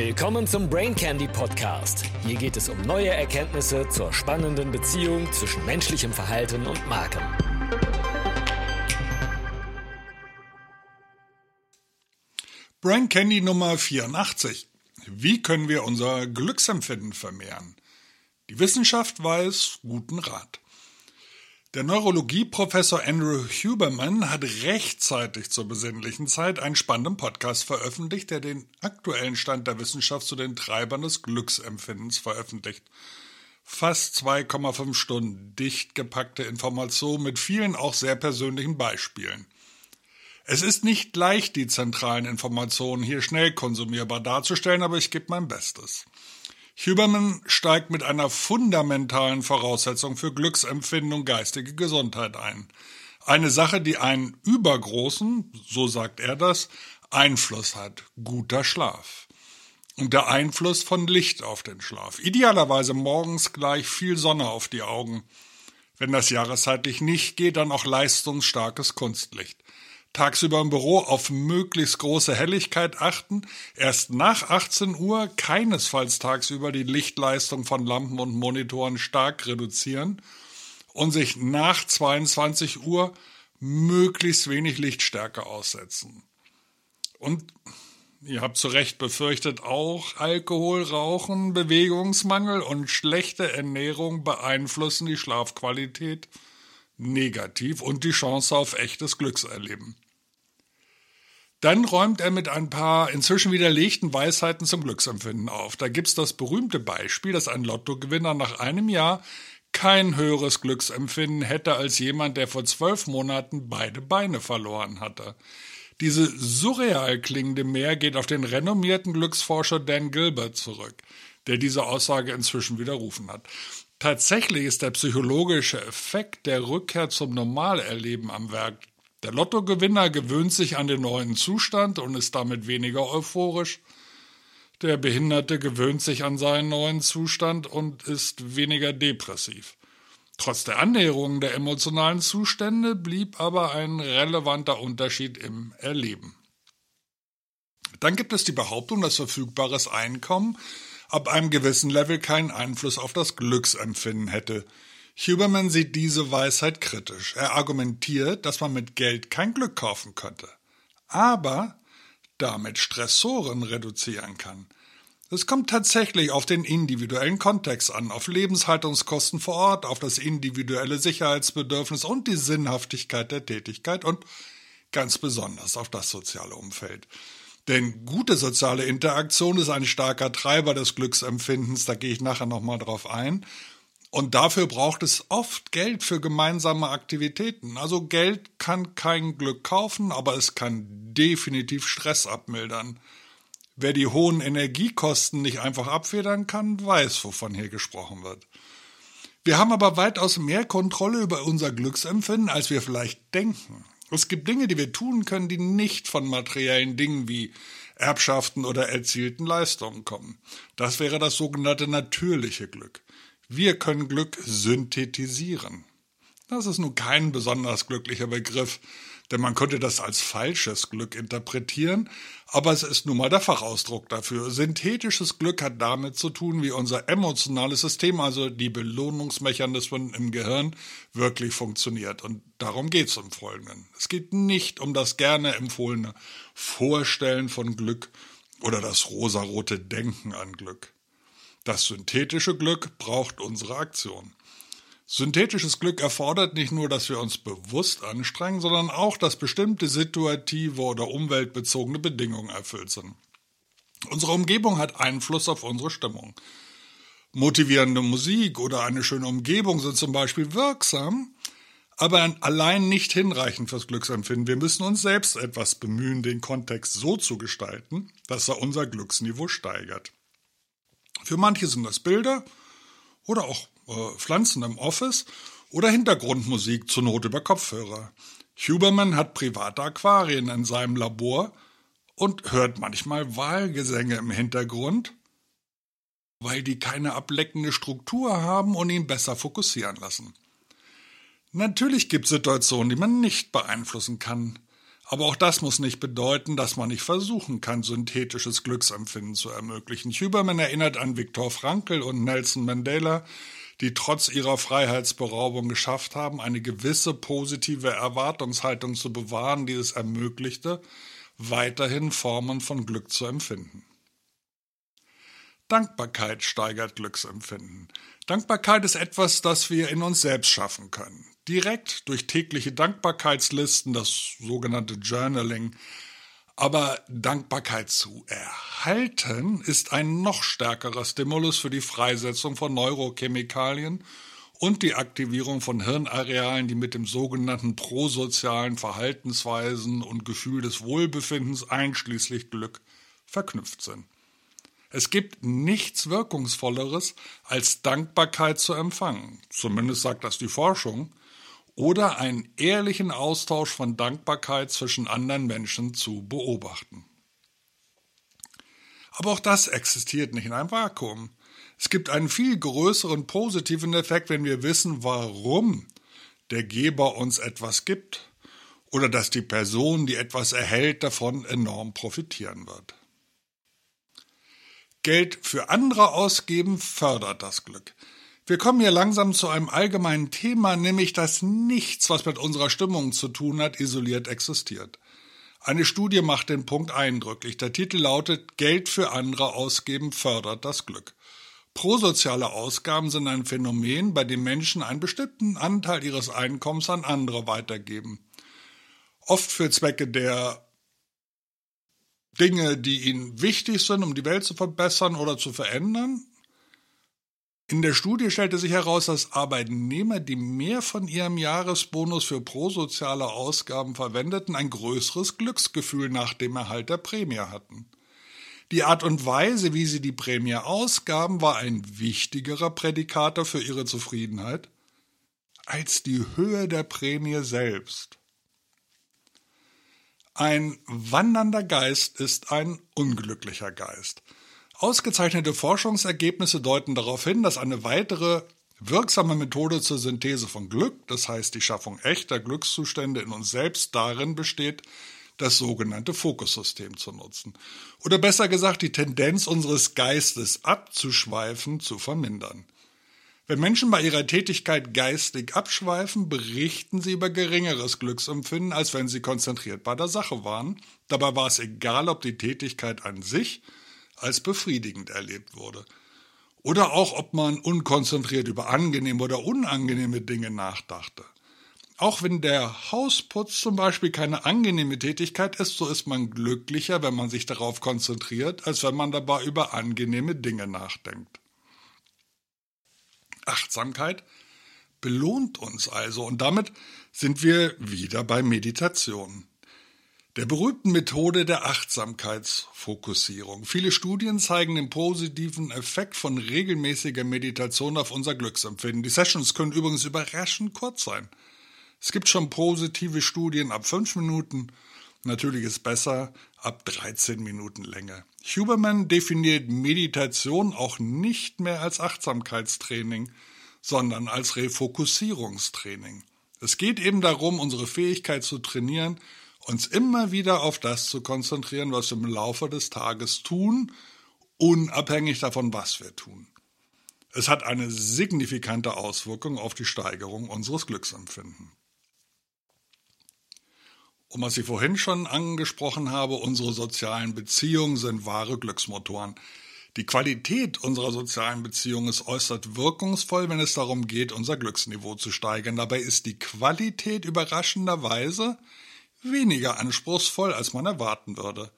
Willkommen zum Brain Candy Podcast. Hier geht es um neue Erkenntnisse zur spannenden Beziehung zwischen menschlichem Verhalten und Marken. Brain Candy Nummer 84. Wie können wir unser Glücksempfinden vermehren? Die Wissenschaft weiß guten Rat. Der Neurologieprofessor Andrew Huberman hat rechtzeitig zur besinnlichen Zeit einen spannenden Podcast veröffentlicht, der den aktuellen Stand der Wissenschaft zu den Treibern des Glücksempfindens veröffentlicht. Fast 2,5 Stunden dicht gepackte Informationen mit vielen auch sehr persönlichen Beispielen. Es ist nicht leicht, die zentralen Informationen hier schnell konsumierbar darzustellen, aber ich gebe mein Bestes. Huberman steigt mit einer fundamentalen Voraussetzung für Glücksempfindung geistige Gesundheit ein. Eine Sache, die einen übergroßen, so sagt er das, Einfluss hat. Guter Schlaf. Und der Einfluss von Licht auf den Schlaf. Idealerweise morgens gleich viel Sonne auf die Augen. Wenn das jahreszeitlich nicht geht, dann auch leistungsstarkes Kunstlicht tagsüber im Büro auf möglichst große Helligkeit achten, erst nach 18 Uhr keinesfalls tagsüber die Lichtleistung von Lampen und Monitoren stark reduzieren und sich nach 22 Uhr möglichst wenig Lichtstärke aussetzen. Und ihr habt zu Recht befürchtet, auch Alkohol, Rauchen, Bewegungsmangel und schlechte Ernährung beeinflussen die Schlafqualität negativ und die Chance auf echtes Glückserleben. Dann räumt er mit ein paar inzwischen widerlegten Weisheiten zum Glücksempfinden auf. Da gibt's das berühmte Beispiel, dass ein Lottogewinner nach einem Jahr kein höheres Glücksempfinden hätte als jemand, der vor zwölf Monaten beide Beine verloren hatte. Diese surreal klingende Mehr geht auf den renommierten Glücksforscher Dan Gilbert zurück, der diese Aussage inzwischen widerrufen hat. Tatsächlich ist der psychologische Effekt der Rückkehr zum Normalerleben am Werk. Der Lottogewinner gewöhnt sich an den neuen Zustand und ist damit weniger euphorisch. Der Behinderte gewöhnt sich an seinen neuen Zustand und ist weniger depressiv. Trotz der Annäherung der emotionalen Zustände blieb aber ein relevanter Unterschied im Erleben. Dann gibt es die Behauptung, dass verfügbares Einkommen ab einem gewissen Level keinen Einfluss auf das Glücksempfinden hätte. Huberman sieht diese Weisheit kritisch. Er argumentiert, dass man mit Geld kein Glück kaufen könnte, aber damit Stressoren reduzieren kann. Es kommt tatsächlich auf den individuellen Kontext an, auf Lebenshaltungskosten vor Ort, auf das individuelle Sicherheitsbedürfnis und die Sinnhaftigkeit der Tätigkeit und ganz besonders auf das soziale Umfeld. Denn gute soziale Interaktion ist ein starker Treiber des Glücksempfindens, da gehe ich nachher nochmal drauf ein. Und dafür braucht es oft Geld für gemeinsame Aktivitäten. Also Geld kann kein Glück kaufen, aber es kann definitiv Stress abmildern. Wer die hohen Energiekosten nicht einfach abfedern kann, weiß, wovon hier gesprochen wird. Wir haben aber weitaus mehr Kontrolle über unser Glücksempfinden, als wir vielleicht denken. Es gibt Dinge, die wir tun können, die nicht von materiellen Dingen wie Erbschaften oder erzielten Leistungen kommen. Das wäre das sogenannte natürliche Glück. Wir können Glück synthetisieren. Das ist nun kein besonders glücklicher Begriff, denn man könnte das als falsches Glück interpretieren, aber es ist nun mal der Fachausdruck dafür. Synthetisches Glück hat damit zu tun, wie unser emotionales System, also die Belohnungsmechanismen im Gehirn, wirklich funktioniert. Und darum geht es im Folgenden. Es geht nicht um das gerne empfohlene Vorstellen von Glück oder das rosarote Denken an Glück. Das synthetische Glück braucht unsere Aktion. Synthetisches Glück erfordert nicht nur, dass wir uns bewusst anstrengen, sondern auch, dass bestimmte situative oder umweltbezogene Bedingungen erfüllt sind. Unsere Umgebung hat Einfluss auf unsere Stimmung. Motivierende Musik oder eine schöne Umgebung sind zum Beispiel wirksam, aber allein nicht hinreichend fürs Glücksempfinden. Wir müssen uns selbst etwas bemühen, den Kontext so zu gestalten, dass er unser Glücksniveau steigert. Für manche sind das Bilder oder auch Pflanzen im Office oder Hintergrundmusik zur Not über Kopfhörer. Huberman hat private Aquarien in seinem Labor und hört manchmal Wahlgesänge im Hintergrund, weil die keine ableckende Struktur haben und ihn besser fokussieren lassen. Natürlich gibt es Situationen, die man nicht beeinflussen kann, Aber auch das muss nicht bedeuten, dass man nicht versuchen kann, synthetisches Glücksempfinden zu ermöglichen. Huberman erinnert an Viktor Frankl und Nelson Mandela, die trotz ihrer Freiheitsberaubung geschafft haben, eine gewisse positive Erwartungshaltung zu bewahren, die es ermöglichte, weiterhin Formen von Glück zu empfinden. Dankbarkeit steigert Glücksempfinden. Dankbarkeit ist etwas, das wir in uns selbst schaffen können. Direkt durch tägliche Dankbarkeitslisten, das sogenannte Journaling. Aber Dankbarkeit zu erhalten ist ein noch stärkerer Stimulus für die Freisetzung von Neurochemikalien und die Aktivierung von Hirnarealen, die mit dem sogenannten prosozialen Verhaltensweisen und Gefühl des Wohlbefindens einschließlich Glück verknüpft sind. Es gibt nichts Wirkungsvolleres, als Dankbarkeit zu empfangen, zumindest sagt das die Forschung, oder einen ehrlichen Austausch von Dankbarkeit zwischen anderen Menschen zu beobachten. Aber auch das existiert nicht in einem Vakuum. Es gibt einen viel größeren positiven Effekt, wenn wir wissen, warum der Geber uns etwas gibt oder dass die Person, die etwas erhält, davon enorm profitieren wird. Geld für andere ausgeben fördert das Glück. Wir kommen hier langsam zu einem allgemeinen Thema, nämlich dass nichts, was mit unserer Stimmung zu tun hat, isoliert existiert. Eine Studie macht den Punkt eindrücklich. Der Titel lautet Geld für andere ausgeben fördert das Glück. Prosoziale Ausgaben sind ein Phänomen, bei dem Menschen einen bestimmten Anteil ihres Einkommens an andere weitergeben. Oft für Zwecke der Dinge, die ihnen wichtig sind, um die Welt zu verbessern oder zu verändern. In der Studie stellte sich heraus, dass Arbeitnehmer, die mehr von ihrem Jahresbonus für prosoziale Ausgaben verwendeten, ein größeres Glücksgefühl nach dem Erhalt der Prämie hatten. Die Art und Weise, wie sie die Prämie ausgaben, war ein wichtigerer Prädikator für ihre Zufriedenheit als die Höhe der Prämie selbst. Ein wandernder Geist ist ein unglücklicher Geist. Ausgezeichnete Forschungsergebnisse deuten darauf hin, dass eine weitere wirksame Methode zur Synthese von Glück, das heißt die Schaffung echter Glückszustände in uns selbst, darin besteht, das sogenannte Fokussystem zu nutzen. Oder besser gesagt, die Tendenz unseres Geistes abzuschweifen zu vermindern. Wenn Menschen bei ihrer Tätigkeit geistig abschweifen, berichten sie über geringeres Glücksempfinden, als wenn sie konzentriert bei der Sache waren. Dabei war es egal, ob die Tätigkeit an sich als befriedigend erlebt wurde. Oder auch, ob man unkonzentriert über angenehme oder unangenehme Dinge nachdachte. Auch wenn der Hausputz zum Beispiel keine angenehme Tätigkeit ist, so ist man glücklicher, wenn man sich darauf konzentriert, als wenn man dabei über angenehme Dinge nachdenkt. Achtsamkeit belohnt uns also und damit sind wir wieder bei Meditation. Der berühmten Methode der Achtsamkeitsfokussierung. Viele Studien zeigen den positiven Effekt von regelmäßiger Meditation auf unser Glücksempfinden. Die Sessions können übrigens überraschend kurz sein. Es gibt schon positive Studien ab fünf Minuten. Natürlich ist besser ab 13 Minuten Länge. Huberman definiert Meditation auch nicht mehr als Achtsamkeitstraining, sondern als Refokussierungstraining. Es geht eben darum, unsere Fähigkeit zu trainieren, uns immer wieder auf das zu konzentrieren, was wir im Laufe des Tages tun, unabhängig davon, was wir tun. Es hat eine signifikante Auswirkung auf die Steigerung unseres Glücksempfindens. Und was ich vorhin schon angesprochen habe, unsere sozialen Beziehungen sind wahre Glücksmotoren. Die Qualität unserer sozialen Beziehungen ist äußerst wirkungsvoll, wenn es darum geht, unser Glücksniveau zu steigern. Dabei ist die Qualität überraschenderweise weniger anspruchsvoll, als man erwarten würde.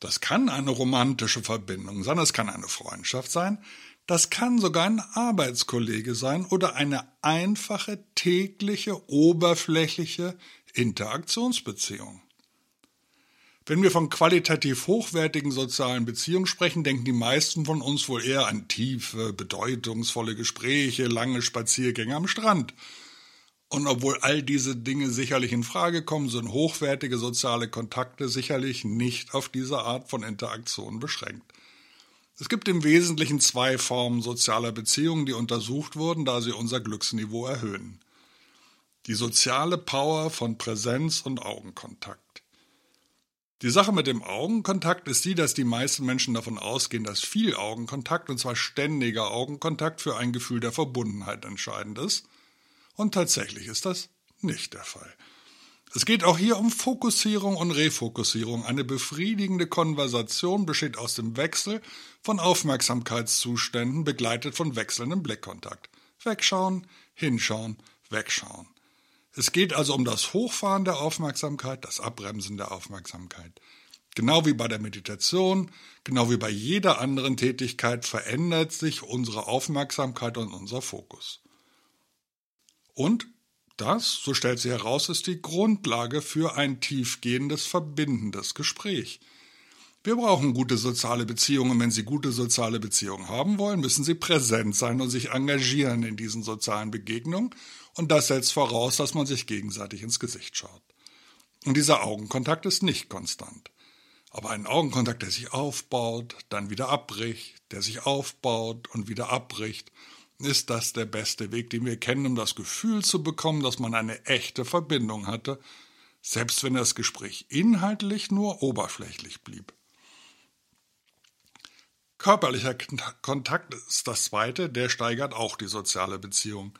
Das kann eine romantische Verbindung sein, das kann eine Freundschaft sein, das kann sogar ein Arbeitskollege sein oder eine einfache, tägliche, oberflächliche Interaktionsbeziehung. Wenn wir von qualitativ hochwertigen sozialen Beziehungen sprechen, denken die meisten von uns wohl eher an tiefe, bedeutungsvolle Gespräche, lange Spaziergänge am Strand. Und obwohl all diese Dinge sicherlich in Frage kommen, sind hochwertige soziale Kontakte sicherlich nicht auf diese Art von Interaktion beschränkt. Es gibt im Wesentlichen zwei Formen sozialer Beziehungen, die untersucht wurden, da sie unser Glücksniveau erhöhen die soziale Power von Präsenz und Augenkontakt. Die Sache mit dem Augenkontakt ist die, dass die meisten Menschen davon ausgehen, dass viel Augenkontakt, und zwar ständiger Augenkontakt, für ein Gefühl der Verbundenheit entscheidend ist. Und tatsächlich ist das nicht der Fall. Es geht auch hier um Fokussierung und Refokussierung. Eine befriedigende Konversation besteht aus dem Wechsel von Aufmerksamkeitszuständen, begleitet von wechselndem Blickkontakt. Wegschauen, hinschauen, wegschauen. Es geht also um das Hochfahren der Aufmerksamkeit, das Abbremsen der Aufmerksamkeit. Genau wie bei der Meditation, genau wie bei jeder anderen Tätigkeit verändert sich unsere Aufmerksamkeit und unser Fokus. Und das, so stellt sie heraus, ist die Grundlage für ein tiefgehendes, verbindendes Gespräch. Wir brauchen gute soziale Beziehungen. Wenn Sie gute soziale Beziehungen haben wollen, müssen Sie präsent sein und sich engagieren in diesen sozialen Begegnungen. Und das setzt voraus, dass man sich gegenseitig ins Gesicht schaut. Und dieser Augenkontakt ist nicht konstant. Aber ein Augenkontakt, der sich aufbaut, dann wieder abbricht, der sich aufbaut und wieder abbricht, ist das der beste Weg, den wir kennen, um das Gefühl zu bekommen, dass man eine echte Verbindung hatte, selbst wenn das Gespräch inhaltlich nur oberflächlich blieb. Körperlicher Kontakt ist das zweite, der steigert auch die soziale Beziehung.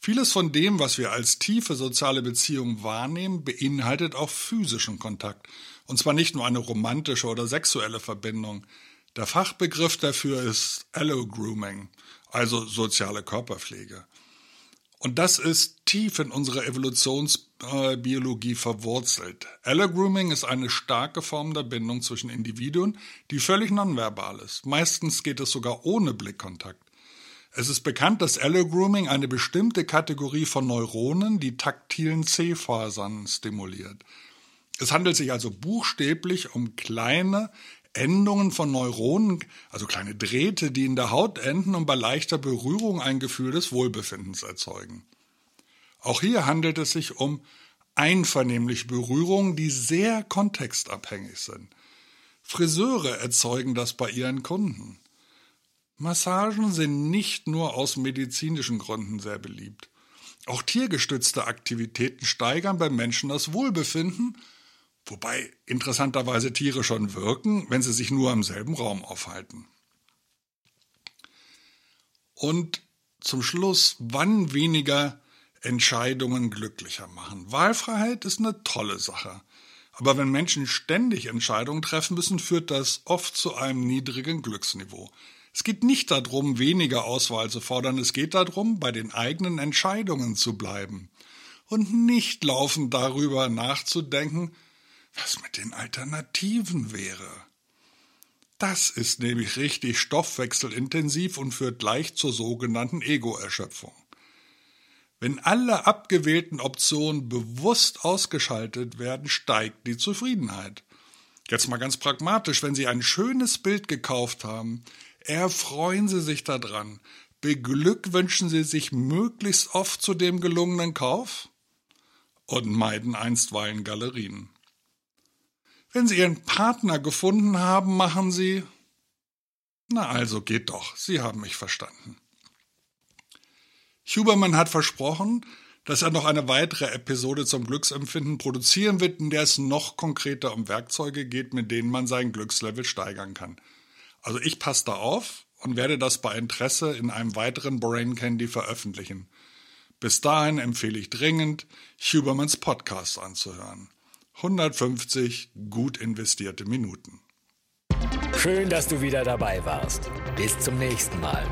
Vieles von dem, was wir als tiefe soziale Beziehung wahrnehmen, beinhaltet auch physischen Kontakt. Und zwar nicht nur eine romantische oder sexuelle Verbindung. Der Fachbegriff dafür ist Allogrooming, also soziale Körperpflege. Und das ist tief in unserer Evolutionsbiologie verwurzelt. Allogrooming ist eine starke Form der Bindung zwischen Individuen, die völlig nonverbal ist. Meistens geht es sogar ohne Blickkontakt. Es ist bekannt, dass Allogrooming eine bestimmte Kategorie von Neuronen, die taktilen C-Fasern, stimuliert. Es handelt sich also buchstäblich um kleine, Endungen von Neuronen, also kleine Drähte, die in der Haut enden und bei leichter Berührung ein Gefühl des Wohlbefindens erzeugen. Auch hier handelt es sich um einvernehmliche Berührungen, die sehr kontextabhängig sind. Friseure erzeugen das bei ihren Kunden. Massagen sind nicht nur aus medizinischen Gründen sehr beliebt. Auch tiergestützte Aktivitäten steigern beim Menschen das Wohlbefinden Wobei interessanterweise Tiere schon wirken, wenn sie sich nur im selben Raum aufhalten. Und zum Schluss, wann weniger Entscheidungen glücklicher machen. Wahlfreiheit ist eine tolle Sache. Aber wenn Menschen ständig Entscheidungen treffen müssen, führt das oft zu einem niedrigen Glücksniveau. Es geht nicht darum, weniger Auswahl zu fordern, es geht darum, bei den eigenen Entscheidungen zu bleiben und nicht laufend darüber nachzudenken, was mit den Alternativen wäre. Das ist nämlich richtig stoffwechselintensiv und führt gleich zur sogenannten Ego-Erschöpfung. Wenn alle abgewählten Optionen bewusst ausgeschaltet werden, steigt die Zufriedenheit. Jetzt mal ganz pragmatisch, wenn Sie ein schönes Bild gekauft haben, erfreuen Sie sich daran, beglückwünschen Sie sich möglichst oft zu dem gelungenen Kauf und meiden einstweilen Galerien. Wenn Sie Ihren Partner gefunden haben, machen Sie. Na also geht doch, Sie haben mich verstanden. Huberman hat versprochen, dass er noch eine weitere Episode zum Glücksempfinden produzieren wird, in der es noch konkreter um Werkzeuge geht, mit denen man sein Glückslevel steigern kann. Also ich passe da auf und werde das bei Interesse in einem weiteren Brain Candy veröffentlichen. Bis dahin empfehle ich dringend, Hubermans Podcast anzuhören. 150 gut investierte Minuten. Schön, dass du wieder dabei warst. Bis zum nächsten Mal.